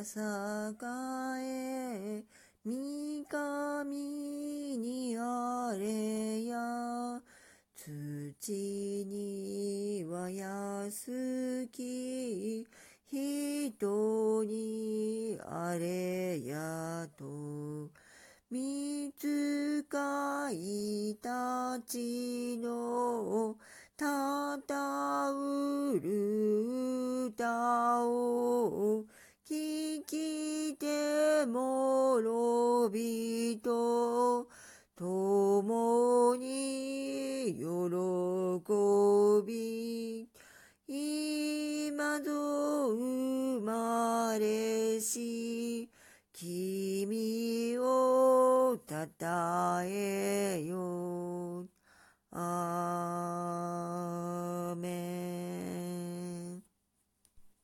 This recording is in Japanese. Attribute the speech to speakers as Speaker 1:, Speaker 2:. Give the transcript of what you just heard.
Speaker 1: 栄え、三上にあれや、土には安き、人にあれやと、みつかいたちのたたうる歌。びと共に喜び今ぞ生まれし君をたたえよ